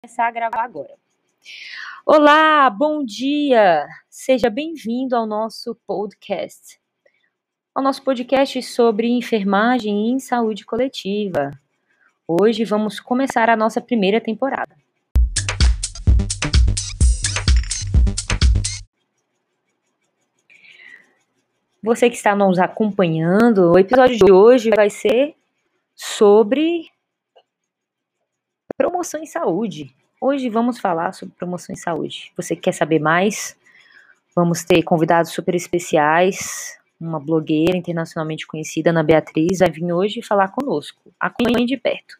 começar a gravar agora. Olá, bom dia! Seja bem-vindo ao nosso podcast. Ao nosso podcast sobre enfermagem em saúde coletiva. Hoje vamos começar a nossa primeira temporada. Você que está nos acompanhando, o episódio de hoje vai ser sobre promoção em saúde. Hoje vamos falar sobre promoção em saúde. Você quer saber mais? Vamos ter convidados super especiais. Uma blogueira internacionalmente conhecida, Ana Beatriz, vai vir hoje falar conosco. Acompanhe de perto.